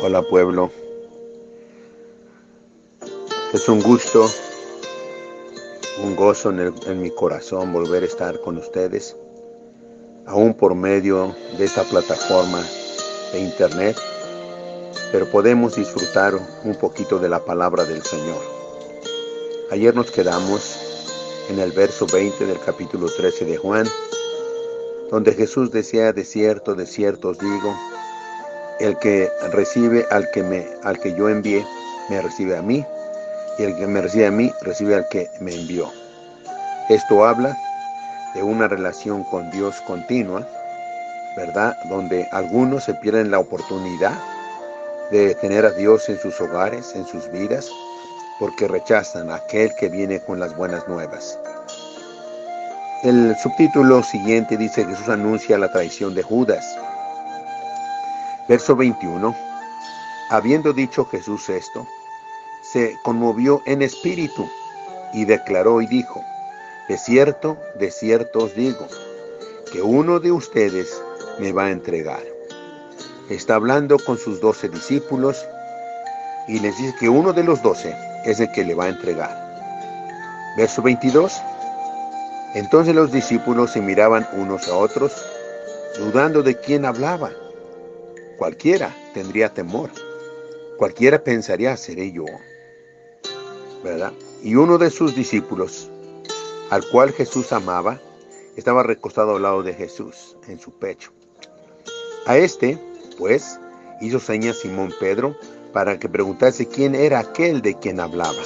Hola pueblo. Es un gusto, un gozo en, mi corazón volver a estar con ustedes, aún por medio de esta plataforma de internet, pero podemos disfrutar un poquito de la palabra del Señor. Ayer nos quedamos en el verso 20 del capítulo 13 de Juan, donde Jesús decía, de cierto, de cierto os digo, el que recibe al que, me, al que yo envié, me recibe a mí, y el que me recibe a mí, recibe al que me envió. Esto habla de una relación con Dios continua, ¿verdad? Donde algunos se pierden la oportunidad de tener a Dios en sus hogares, en sus vidas, porque rechazan a aquel que viene con las buenas nuevas. El subtítulo siguiente dice Jesús anuncia la traición de Judas. Verso 21. Habiendo dicho Jesús esto, se conmovió en espíritu y declaró y dijo, de cierto, de cierto os digo, que uno de ustedes me va a entregar. Está hablando con sus doce discípulos y les dice que uno de los doce es el que le va a entregar. Verso 22. Entonces los discípulos se miraban unos a otros, dudando de quién hablaba. Cualquiera tendría temor. Cualquiera pensaría, seré yo. ¿Verdad? Y uno de sus discípulos, al cual Jesús amaba, estaba recostado al lado de Jesús, en su pecho. A este, pues, hizo señas Simón Pedro para que preguntase quién era aquel de quien hablaba.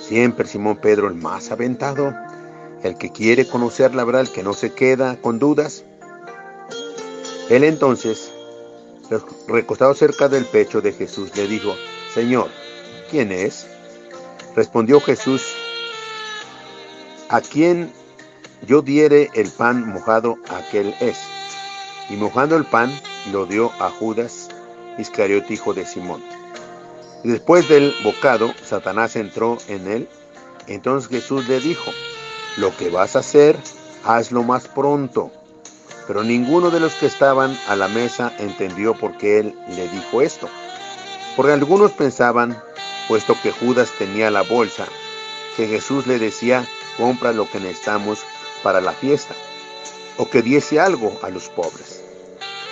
Siempre Simón Pedro, el más aventado, el que quiere conocer la verdad, el que no se queda con dudas. Él entonces, recostado cerca del pecho de Jesús, le dijo, Señor, ¿quién es? Respondió Jesús, a quien yo diere el pan mojado, aquel es. Y mojando el pan, lo dio a Judas Iscariote, hijo de Simón. Y después del bocado, Satanás entró en él. Entonces Jesús le dijo, lo que vas a hacer, hazlo más pronto. Pero ninguno de los que estaban a la mesa entendió por qué él le dijo esto. Porque algunos pensaban, puesto que Judas tenía la bolsa, que Jesús le decía, compra lo que necesitamos para la fiesta, o que diese algo a los pobres.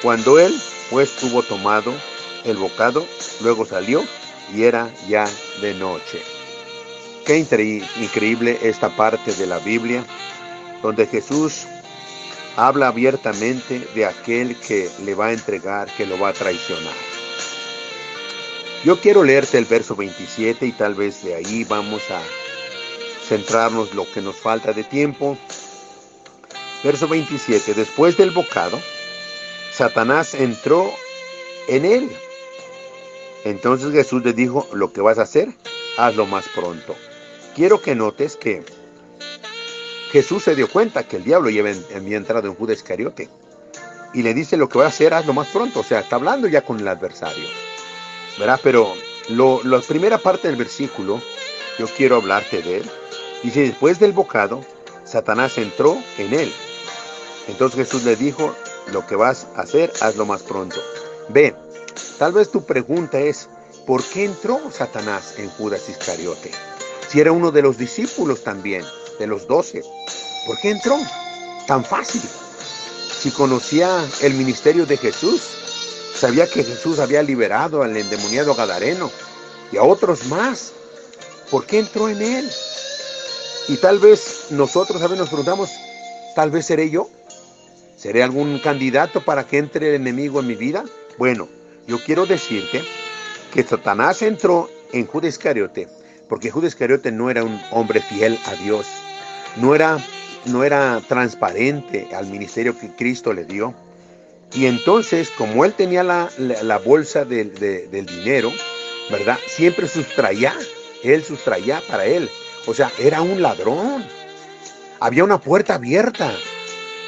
Cuando él pues tuvo tomado el bocado, luego salió y era ya de noche. Qué increíble esta parte de la Biblia, donde Jesús habla abiertamente de aquel que le va a entregar, que lo va a traicionar. Yo quiero leerte el verso 27 y tal vez de ahí vamos a centrarnos lo que nos falta de tiempo. Verso 27. Después del bocado, Satanás entró en él. Entonces Jesús le dijo, lo que vas a hacer, hazlo más pronto. Quiero que notes que Jesús se dio cuenta que el diablo ya había entrado en Judas Iscariote. Y le dice lo que va a hacer, hazlo más pronto. O sea, está hablando ya con el adversario. ¿Verdad? Pero lo, la primera parte del versículo, yo quiero hablarte de él. Dice, después del bocado, Satanás entró en él. Entonces Jesús le dijo, lo que vas a hacer, hazlo más pronto. Ve, tal vez tu pregunta es, ¿por qué entró Satanás en Judas Iscariote? Si era uno de los discípulos también de los doce. ¿Por qué entró? Tan fácil. Si conocía el ministerio de Jesús, sabía que Jesús había liberado al endemoniado Gadareno y a otros más. ¿Por qué entró en él? Y tal vez nosotros a veces nos preguntamos, tal vez seré yo. ¿Seré algún candidato para que entre el enemigo en mi vida? Bueno, yo quiero decirte que Satanás entró en Judas Iscariote porque Judas Iscariote no era un hombre fiel a Dios no era, no era transparente al ministerio que Cristo le dio. Y entonces, como él tenía la, bolsa del dinero, ¿verdad? Siempre sustraía, él sustraía para él. O sea, era un ladrón. Había una puerta abierta.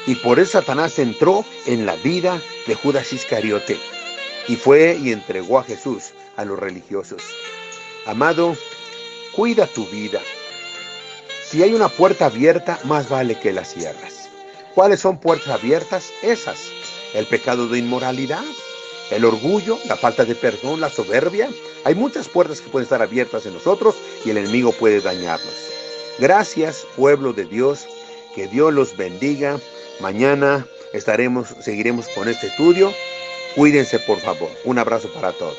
Y por eso Satanás entró en la vida de Judas Iscariote. Y fue y entregó a Jesús a los religiosos. Amado, cuida tu vida. Si hay una puerta abierta, más vale que la cierres. ¿Cuáles son puertas abiertas? Esas. El pecado de inmoralidad, el orgullo, la falta de perdón, la soberbia. Hay muchas puertas que pueden estar abiertas en nosotros y el enemigo puede dañarnos. Gracias, pueblo de Dios, que Dios los bendiga. Mañana estaremos, seguiremos con este estudio. Cuídense, por favor. Un abrazo para todos.